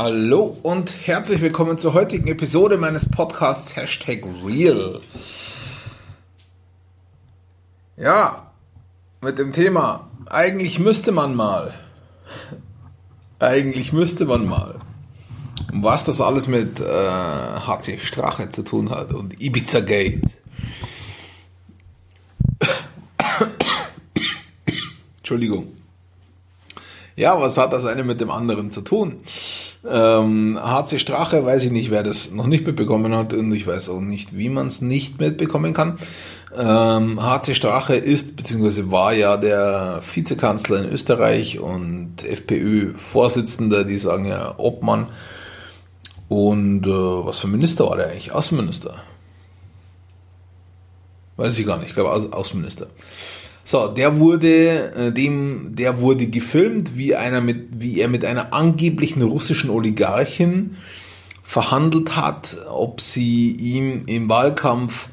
Hallo und herzlich willkommen zur heutigen Episode meines Podcasts Hashtag Real. Ja, mit dem Thema, eigentlich müsste man mal. Eigentlich müsste man mal. Und was das alles mit äh, HC Strache zu tun hat und Ibiza Gate. Entschuldigung. Ja, was hat das eine mit dem anderen zu tun? Ähm, HC Strache, weiß ich nicht, wer das noch nicht mitbekommen hat und ich weiß auch nicht, wie man es nicht mitbekommen kann. Ähm, HC Strache ist bzw. war ja der Vizekanzler in Österreich und FPÖ-Vorsitzender, die sagen ja Obmann. Und äh, was für Minister war der eigentlich? Außenminister? Weiß ich gar nicht, ich glaube Au Außenminister. So, der wurde, äh, dem, der wurde gefilmt, wie einer mit, wie er mit einer angeblichen russischen Oligarchin verhandelt hat, ob sie ihm im Wahlkampf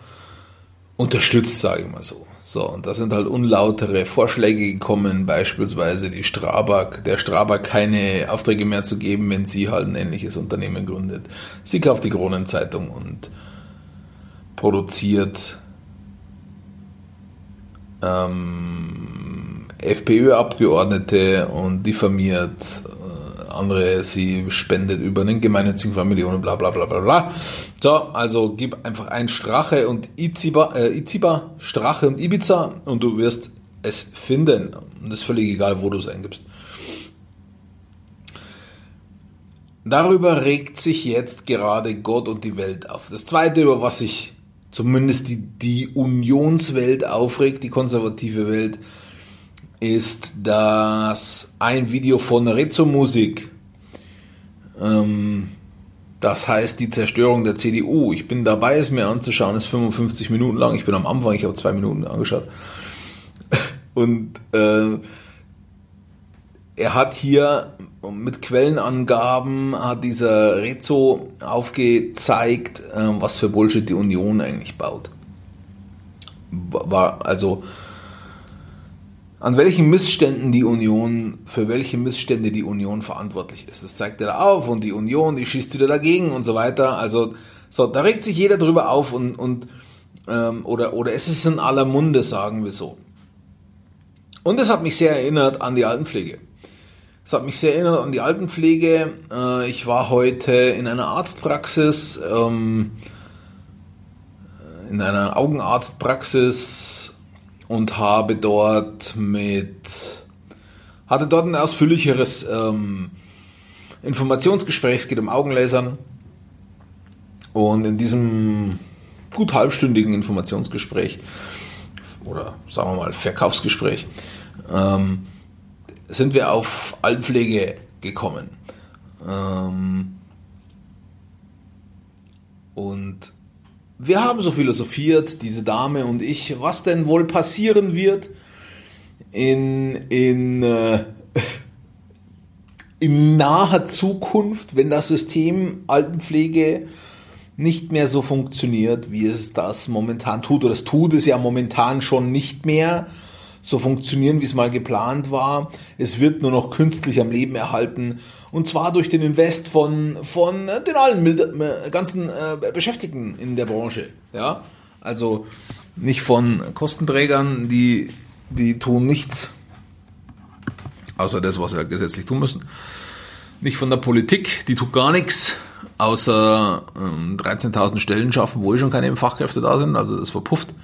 unterstützt, sage ich mal so. So, und da sind halt unlautere Vorschläge gekommen, beispielsweise die Strabag, der Strabag keine Aufträge mehr zu geben, wenn sie halt ein ähnliches Unternehmen gründet. Sie kauft die Kronenzeitung und produziert ähm, FPÖ-Abgeordnete und diffamiert äh, andere, sie spendet über einen gemeinnützigen Millionen, bla bla bla bla bla. So, also gib einfach ein Strache und Iziba, äh, Iziba, Strache und Ibiza und du wirst es finden. Und es ist völlig egal, wo du es eingibst. Darüber regt sich jetzt gerade Gott und die Welt auf. Das zweite, über was ich zumindest die, die Unionswelt aufregt, die konservative Welt, ist, dass ein Video von Rezzo Musik, ähm, das heißt die Zerstörung der CDU, ich bin dabei, es mir anzuschauen, ist 55 Minuten lang, ich bin am Anfang, ich habe zwei Minuten angeschaut. Und äh, er hat hier mit Quellenangaben hat dieser Rezzo aufgezeigt, ähm, was für Bullshit die Union eigentlich baut. War also an welchen Missständen die Union, für welche Missstände die Union verantwortlich ist. Das zeigt er da auf und die Union, die schießt wieder dagegen und so weiter. Also so, da regt sich jeder drüber auf und, und ähm, oder, oder es ist in aller Munde, sagen wir so. Und es hat mich sehr erinnert an die Altenpflege. Es hat mich sehr erinnert an die Altenpflege. Äh, ich war heute in einer Arztpraxis, ähm, in einer Augenarztpraxis und habe dort mit, hatte dort ein ausführlicheres ähm, Informationsgespräch, es geht um Augenlasern. Und in diesem gut halbstündigen Informationsgespräch oder sagen wir mal Verkaufsgespräch, ähm, sind wir auf Altenpflege gekommen. Ähm und wir haben so philosophiert, diese Dame und ich, was denn wohl passieren wird in, in, äh, in naher Zukunft, wenn das System Altenpflege nicht mehr so funktioniert, wie es das momentan tut. Oder es tut es ja momentan schon nicht mehr so funktionieren, wie es mal geplant war. Es wird nur noch künstlich am Leben erhalten. Und zwar durch den Invest von, von den allen äh, ganzen äh, Beschäftigten in der Branche. Ja? Also nicht von Kostenträgern, die, die tun nichts, außer das, was sie halt gesetzlich tun müssen. Nicht von der Politik, die tut gar nichts, außer ähm, 13.000 Stellen schaffen, wo eh schon keine Fachkräfte da sind, also das verpufft.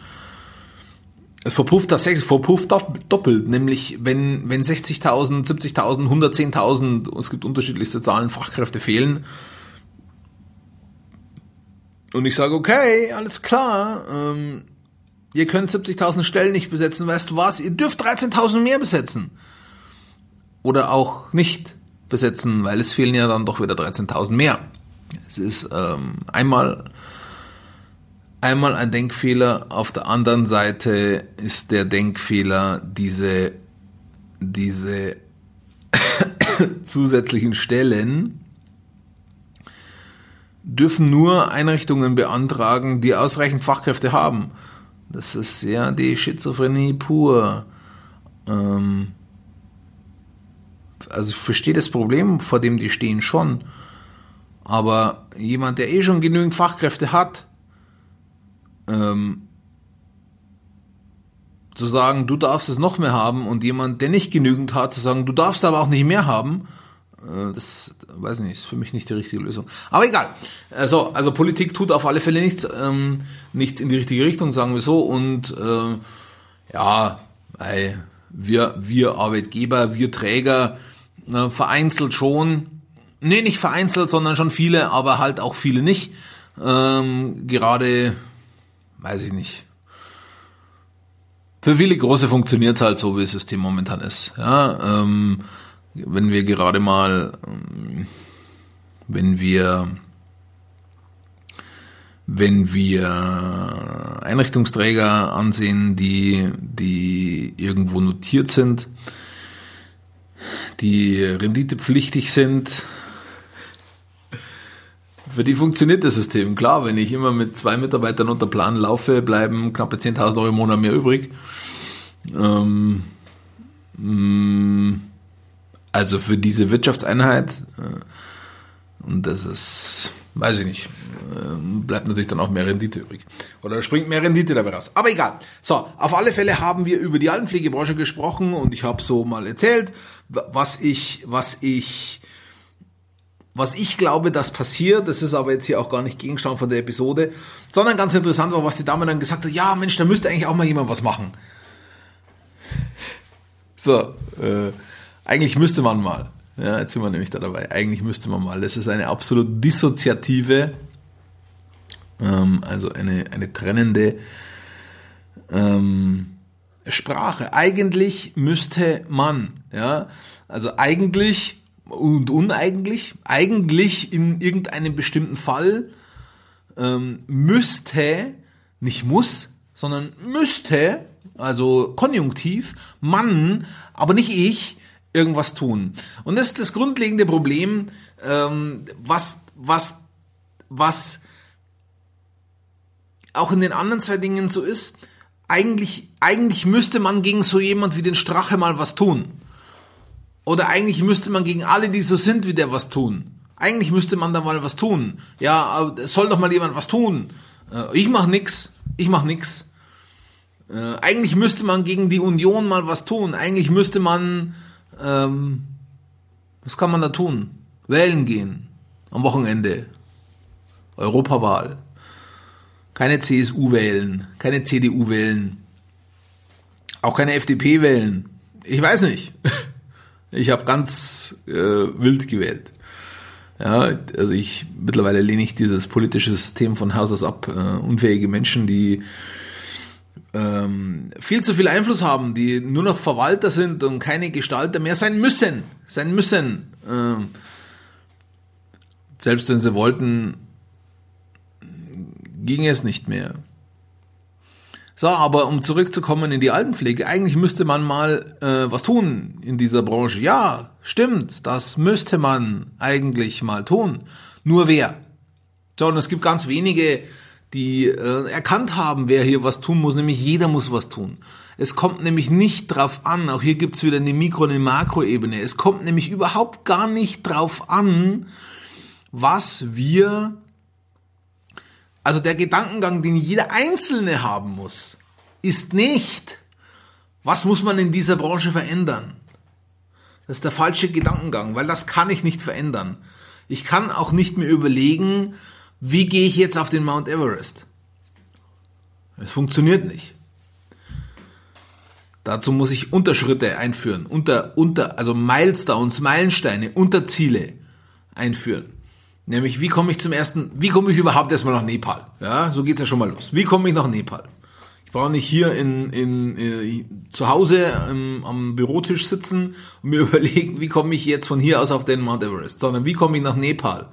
Es verpufft tatsächlich, verpufft doppelt, nämlich wenn, wenn 60.000, 70.000, 110.000, es gibt unterschiedlichste Zahlen, Fachkräfte fehlen. Und ich sage, okay, alles klar, ähm, ihr könnt 70.000 Stellen nicht besetzen, weißt du was, ihr dürft 13.000 mehr besetzen. Oder auch nicht besetzen, weil es fehlen ja dann doch wieder 13.000 mehr. Es ist ähm, einmal einmal ein Denkfehler, auf der anderen Seite ist der Denkfehler diese, diese zusätzlichen Stellen dürfen nur Einrichtungen beantragen, die ausreichend Fachkräfte haben. Das ist ja die Schizophrenie pur. Ähm also ich verstehe das Problem, vor dem die stehen schon. Aber jemand, der eh schon genügend Fachkräfte hat, ähm, zu sagen, du darfst es noch mehr haben und jemand, der nicht genügend hat, zu sagen, du darfst aber auch nicht mehr haben, äh, das weiß ich nicht, ist für mich nicht die richtige Lösung. Aber egal. Also, also Politik tut auf alle Fälle nichts, ähm, nichts in die richtige Richtung, sagen wir so. Und äh, ja, weil wir, wir Arbeitgeber, wir Träger, äh, vereinzelt schon, nee, nicht vereinzelt, sondern schon viele, aber halt auch viele nicht. Ähm, gerade, weiß ich nicht. Für viele Große funktioniert es halt so, wie das System momentan ist. Ja, ähm, wenn wir gerade mal, ähm, wenn wir, wenn wir Einrichtungsträger ansehen, die, die irgendwo notiert sind, die renditepflichtig sind, für die funktioniert das System. Klar, wenn ich immer mit zwei Mitarbeitern unter Plan laufe, bleiben knappe 10.000 Euro im Monat mehr übrig. Ähm, mm, also für diese Wirtschaftseinheit, äh, und das ist, weiß ich nicht, äh, bleibt natürlich dann auch mehr Rendite übrig. Oder springt mehr Rendite dabei raus. Aber egal. So, auf alle Fälle haben wir über die Altenpflegebranche gesprochen und ich habe so mal erzählt, was ich, was ich, was ich glaube, dass passiert, das ist aber jetzt hier auch gar nicht Gegenstand von der Episode, sondern ganz interessant war, was die Dame dann gesagt hat, ja Mensch, da müsste eigentlich auch mal jemand was machen. So, äh, eigentlich müsste man mal. Ja, jetzt sind wir nämlich da dabei. Eigentlich müsste man mal. Das ist eine absolut dissoziative, ähm, also eine, eine trennende ähm, Sprache. Eigentlich müsste man, ja, also eigentlich und uneigentlich, eigentlich in irgendeinem bestimmten Fall ähm, müsste, nicht muss, sondern müsste, also konjunktiv, man, aber nicht ich, irgendwas tun. Und das ist das grundlegende Problem, ähm, was, was, was auch in den anderen zwei Dingen so ist. Eigentlich, eigentlich müsste man gegen so jemand wie den Strache mal was tun. Oder eigentlich müsste man gegen alle, die so sind wie der, was tun. Eigentlich müsste man da mal was tun. Ja, soll doch mal jemand was tun. Äh, ich mach nix. Ich mach nix. Äh, eigentlich müsste man gegen die Union mal was tun. Eigentlich müsste man ähm, was kann man da tun? Wählen gehen. Am Wochenende. Europawahl. Keine CSU wählen. Keine CDU wählen. Auch keine FDP wählen. Ich weiß nicht. Ich habe ganz äh, wild gewählt. Ja, also ich mittlerweile lehne ich dieses politische System von Haus aus ab. Äh, unfähige Menschen, die ähm, viel zu viel Einfluss haben, die nur noch Verwalter sind und keine Gestalter mehr sein müssen, sein müssen. Ähm, selbst wenn sie wollten, ging es nicht mehr. So, aber um zurückzukommen in die Altenpflege, eigentlich müsste man mal äh, was tun in dieser Branche. Ja, stimmt, das müsste man eigentlich mal tun. Nur wer? So, und es gibt ganz wenige die äh, erkannt haben, wer hier was tun muss, nämlich jeder muss was tun. Es kommt nämlich nicht drauf an, auch hier gibt's wieder eine Mikro- und eine Makroebene, es kommt nämlich überhaupt gar nicht drauf an, was wir, also der Gedankengang, den jeder Einzelne haben muss, ist nicht, was muss man in dieser Branche verändern. Das ist der falsche Gedankengang, weil das kann ich nicht verändern. Ich kann auch nicht mehr überlegen, wie gehe ich jetzt auf den Mount Everest? Es funktioniert nicht. Dazu muss ich Unterschritte einführen, unter, unter, also Milestones, Meilensteine, Unterziele einführen. Nämlich, wie komme ich zum ersten, wie komme ich überhaupt erstmal nach Nepal? Ja, so geht's ja schon mal los. Wie komme ich nach Nepal? Ich brauche nicht hier in, in, in äh, zu Hause im, am Bürotisch sitzen und mir überlegen, wie komme ich jetzt von hier aus auf den Mount Everest, sondern wie komme ich nach Nepal?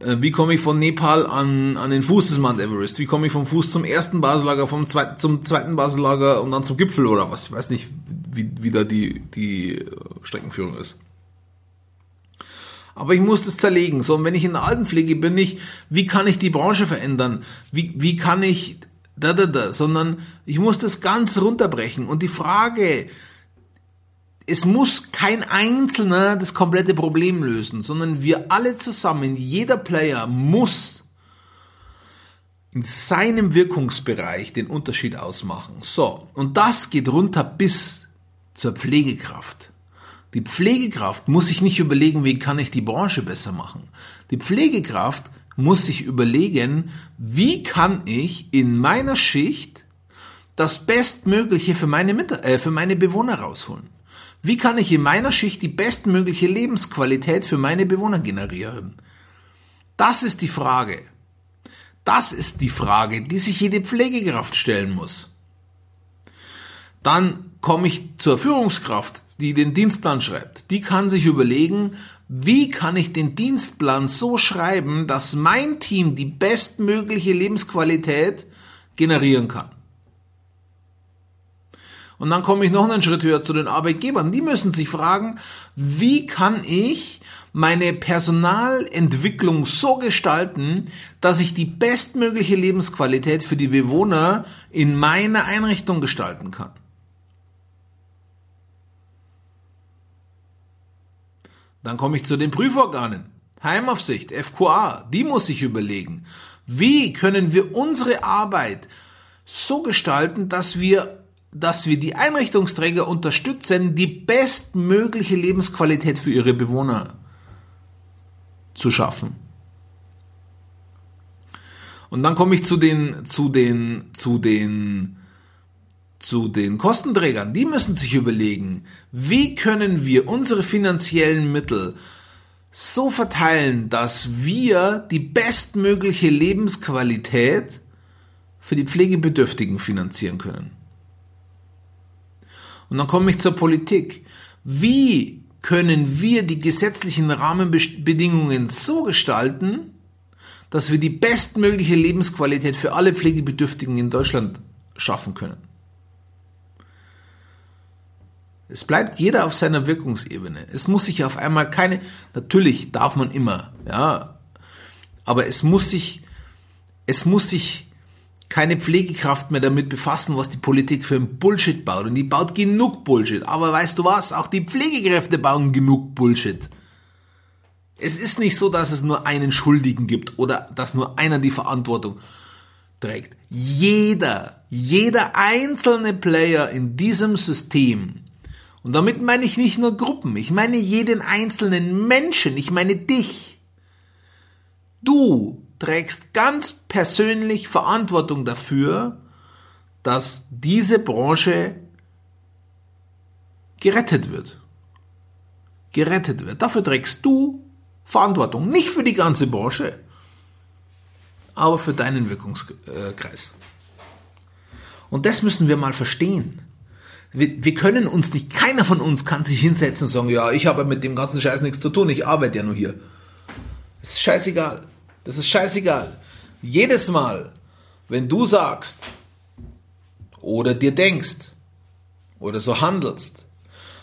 Äh, wie komme ich von Nepal an, an den Fuß des Mount Everest? Wie komme ich vom Fuß zum ersten Basellager, vom zweiten, zum zweiten Basellager und dann zum Gipfel oder was? Ich weiß nicht, wie, wie da die, die äh, Streckenführung ist. Aber ich muss das zerlegen. So, und wenn ich in der Altenpflege bin, nicht, wie kann ich die Branche verändern? Wie, wie kann ich da, da, da, sondern ich muss das ganz runterbrechen. Und die Frage, es muss kein Einzelner das komplette Problem lösen, sondern wir alle zusammen, jeder Player muss in seinem Wirkungsbereich den Unterschied ausmachen. So, und das geht runter bis zur Pflegekraft. Die Pflegekraft muss sich nicht überlegen, wie kann ich die Branche besser machen. Die Pflegekraft muss sich überlegen, wie kann ich in meiner Schicht das Bestmögliche für meine, äh, für meine Bewohner rausholen. Wie kann ich in meiner Schicht die bestmögliche Lebensqualität für meine Bewohner generieren? Das ist die Frage. Das ist die Frage, die sich jede Pflegekraft stellen muss. Dann komme ich zur Führungskraft, die den Dienstplan schreibt. Die kann sich überlegen, wie kann ich den Dienstplan so schreiben, dass mein Team die bestmögliche Lebensqualität generieren kann. Und dann komme ich noch einen Schritt höher zu den Arbeitgebern. Die müssen sich fragen, wie kann ich meine Personalentwicklung so gestalten, dass ich die bestmögliche Lebensqualität für die Bewohner in meiner Einrichtung gestalten kann. Dann komme ich zu den Prüforganen. Heimaufsicht, FQA, die muss sich überlegen, wie können wir unsere Arbeit so gestalten, dass wir dass wir die Einrichtungsträger unterstützen, die bestmögliche Lebensqualität für ihre Bewohner zu schaffen. Und dann komme ich zu den, zu den, zu den, zu den Kostenträgern. Die müssen sich überlegen, wie können wir unsere finanziellen Mittel so verteilen, dass wir die bestmögliche Lebensqualität für die Pflegebedürftigen finanzieren können. Und dann komme ich zur Politik. Wie können wir die gesetzlichen Rahmenbedingungen so gestalten, dass wir die bestmögliche Lebensqualität für alle Pflegebedürftigen in Deutschland schaffen können? Es bleibt jeder auf seiner Wirkungsebene. Es muss sich auf einmal keine, natürlich darf man immer, ja, aber es muss sich, es muss sich keine Pflegekraft mehr damit befassen, was die Politik für ein Bullshit baut. Und die baut genug Bullshit. Aber weißt du was? Auch die Pflegekräfte bauen genug Bullshit. Es ist nicht so, dass es nur einen Schuldigen gibt oder dass nur einer die Verantwortung trägt. Jeder, jeder einzelne Player in diesem System, und damit meine ich nicht nur Gruppen, ich meine jeden einzelnen Menschen, ich meine dich. Du trägst ganz persönlich Verantwortung dafür, dass diese Branche gerettet wird. Gerettet wird. Dafür trägst du Verantwortung. Nicht für die ganze Branche, aber für deinen Wirkungskreis. Und das müssen wir mal verstehen. Wir, wir, können uns nicht, keiner von uns kann sich hinsetzen und sagen, ja, ich habe mit dem ganzen Scheiß nichts zu tun, ich arbeite ja nur hier. Das ist scheißegal. Das ist scheißegal. Jedes Mal, wenn du sagst oder dir denkst oder so handelst,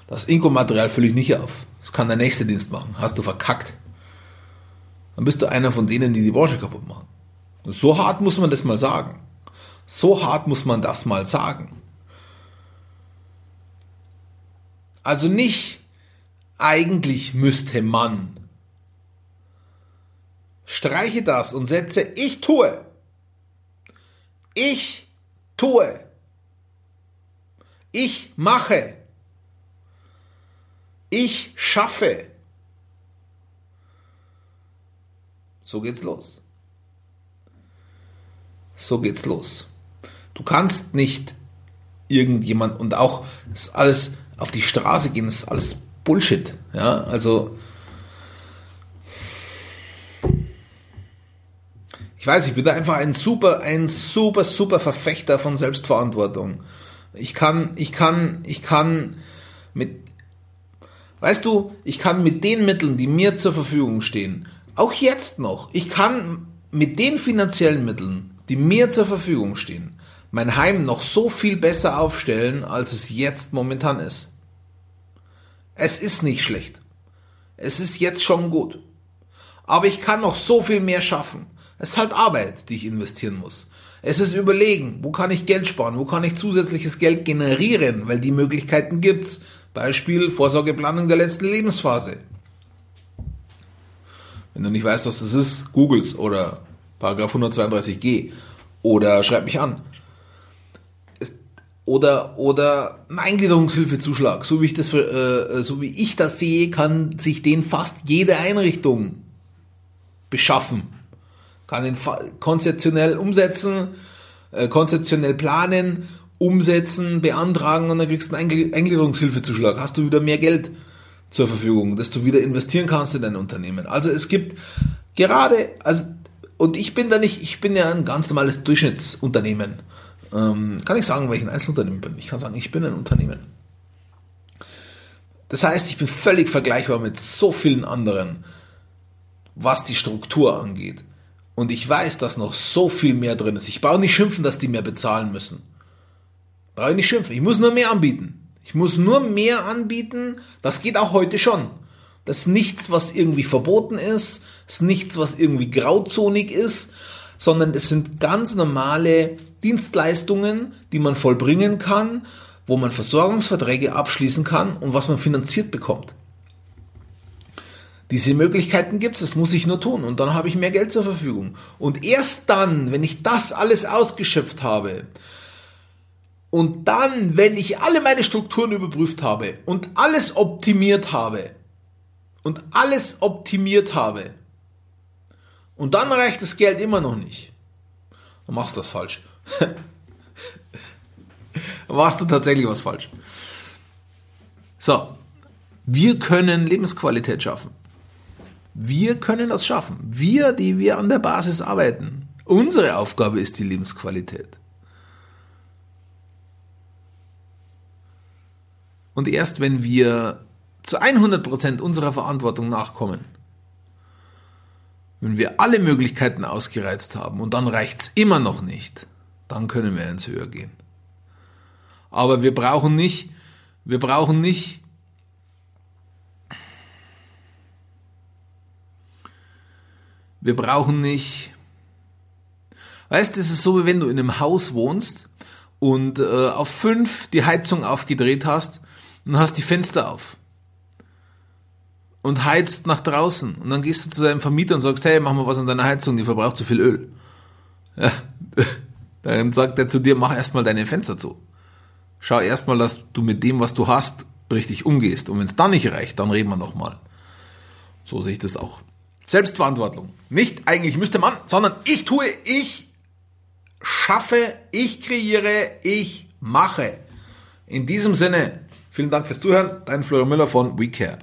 das Inkomaterial fülle ich nicht auf. Das kann der nächste Dienst machen. Hast du verkackt. Dann bist du einer von denen, die die Branche kaputt machen. Und so hart muss man das mal sagen. So hart muss man das mal sagen. Also nicht, eigentlich müsste man, Streiche das und setze ich tue. Ich tue. Ich mache. Ich schaffe. So geht's los. So geht's los. Du kannst nicht irgendjemand und auch das alles auf die Straße gehen, das ist alles Bullshit. Ja, also Ich weiß, ich bin da einfach ein super, ein super, super Verfechter von Selbstverantwortung. Ich kann, ich kann, ich kann mit, weißt du, ich kann mit den Mitteln, die mir zur Verfügung stehen, auch jetzt noch, ich kann mit den finanziellen Mitteln, die mir zur Verfügung stehen, mein Heim noch so viel besser aufstellen, als es jetzt momentan ist. Es ist nicht schlecht. Es ist jetzt schon gut. Aber ich kann noch so viel mehr schaffen. Es ist halt Arbeit, die ich investieren muss. Es ist überlegen, wo kann ich Geld sparen, wo kann ich zusätzliches Geld generieren, weil die Möglichkeiten gibt's. Beispiel Vorsorgeplanung der letzten Lebensphase. Wenn du nicht weißt, was das ist, googles oder Paragraph 132g oder schreib mich an. Oder, oder ein Eingliederungshilfezuschlag. So wie ich das, für, äh, so wie ich das sehe, kann sich den fast jede Einrichtung beschaffen. Kann den konzeptionell umsetzen, äh, konzeptionell planen, umsetzen, beantragen und dann kriegst du einen Eingliederungshilfezuschlag. Hast du wieder mehr Geld zur Verfügung, dass du wieder investieren kannst in dein Unternehmen. Also es gibt gerade, also und ich bin da nicht, ich bin ja ein ganz normales Durchschnittsunternehmen. Ähm, kann ich sagen, ein Einzelunternehmen bin? Ich kann sagen, ich bin ein Unternehmen. Das heißt, ich bin völlig vergleichbar mit so vielen anderen, was die Struktur angeht. Und ich weiß, dass noch so viel mehr drin ist. Ich brauche nicht schimpfen, dass die mehr bezahlen müssen. Brauche ich nicht schimpfen. Ich muss nur mehr anbieten. Ich muss nur mehr anbieten. Das geht auch heute schon. Das ist nichts, was irgendwie verboten ist. Das ist nichts, was irgendwie grauzonig ist. Sondern es sind ganz normale Dienstleistungen, die man vollbringen kann, wo man Versorgungsverträge abschließen kann und was man finanziert bekommt. Diese Möglichkeiten gibt es, das muss ich nur tun und dann habe ich mehr Geld zur Verfügung. Und erst dann, wenn ich das alles ausgeschöpft habe und dann, wenn ich alle meine Strukturen überprüft habe und alles optimiert habe und alles optimiert habe und dann reicht das Geld immer noch nicht, dann machst du das falsch. dann machst du tatsächlich was falsch. So, wir können Lebensqualität schaffen. Wir können das schaffen. Wir, die wir an der Basis arbeiten. Unsere Aufgabe ist die Lebensqualität. Und erst wenn wir zu 100% unserer Verantwortung nachkommen, wenn wir alle Möglichkeiten ausgereizt haben und dann reicht es immer noch nicht, dann können wir ins Höher gehen. Aber wir brauchen nicht, wir brauchen nicht Wir brauchen nicht. Weißt, es ist so, wie wenn du in einem Haus wohnst und äh, auf fünf die Heizung aufgedreht hast und hast die Fenster auf und heizt nach draußen und dann gehst du zu deinem Vermieter und sagst, hey, mach mal was an deiner Heizung, die verbraucht zu viel Öl. Ja, dann sagt er zu dir, mach erstmal deine Fenster zu. Schau erstmal, dass du mit dem, was du hast, richtig umgehst. Und wenn es dann nicht reicht, dann reden wir nochmal. So sehe ich das auch. Selbstverantwortung. Nicht eigentlich müsste man, sondern ich tue, ich schaffe, ich kreiere, ich mache. In diesem Sinne, vielen Dank fürs Zuhören. Dein Florian Müller von WeCare.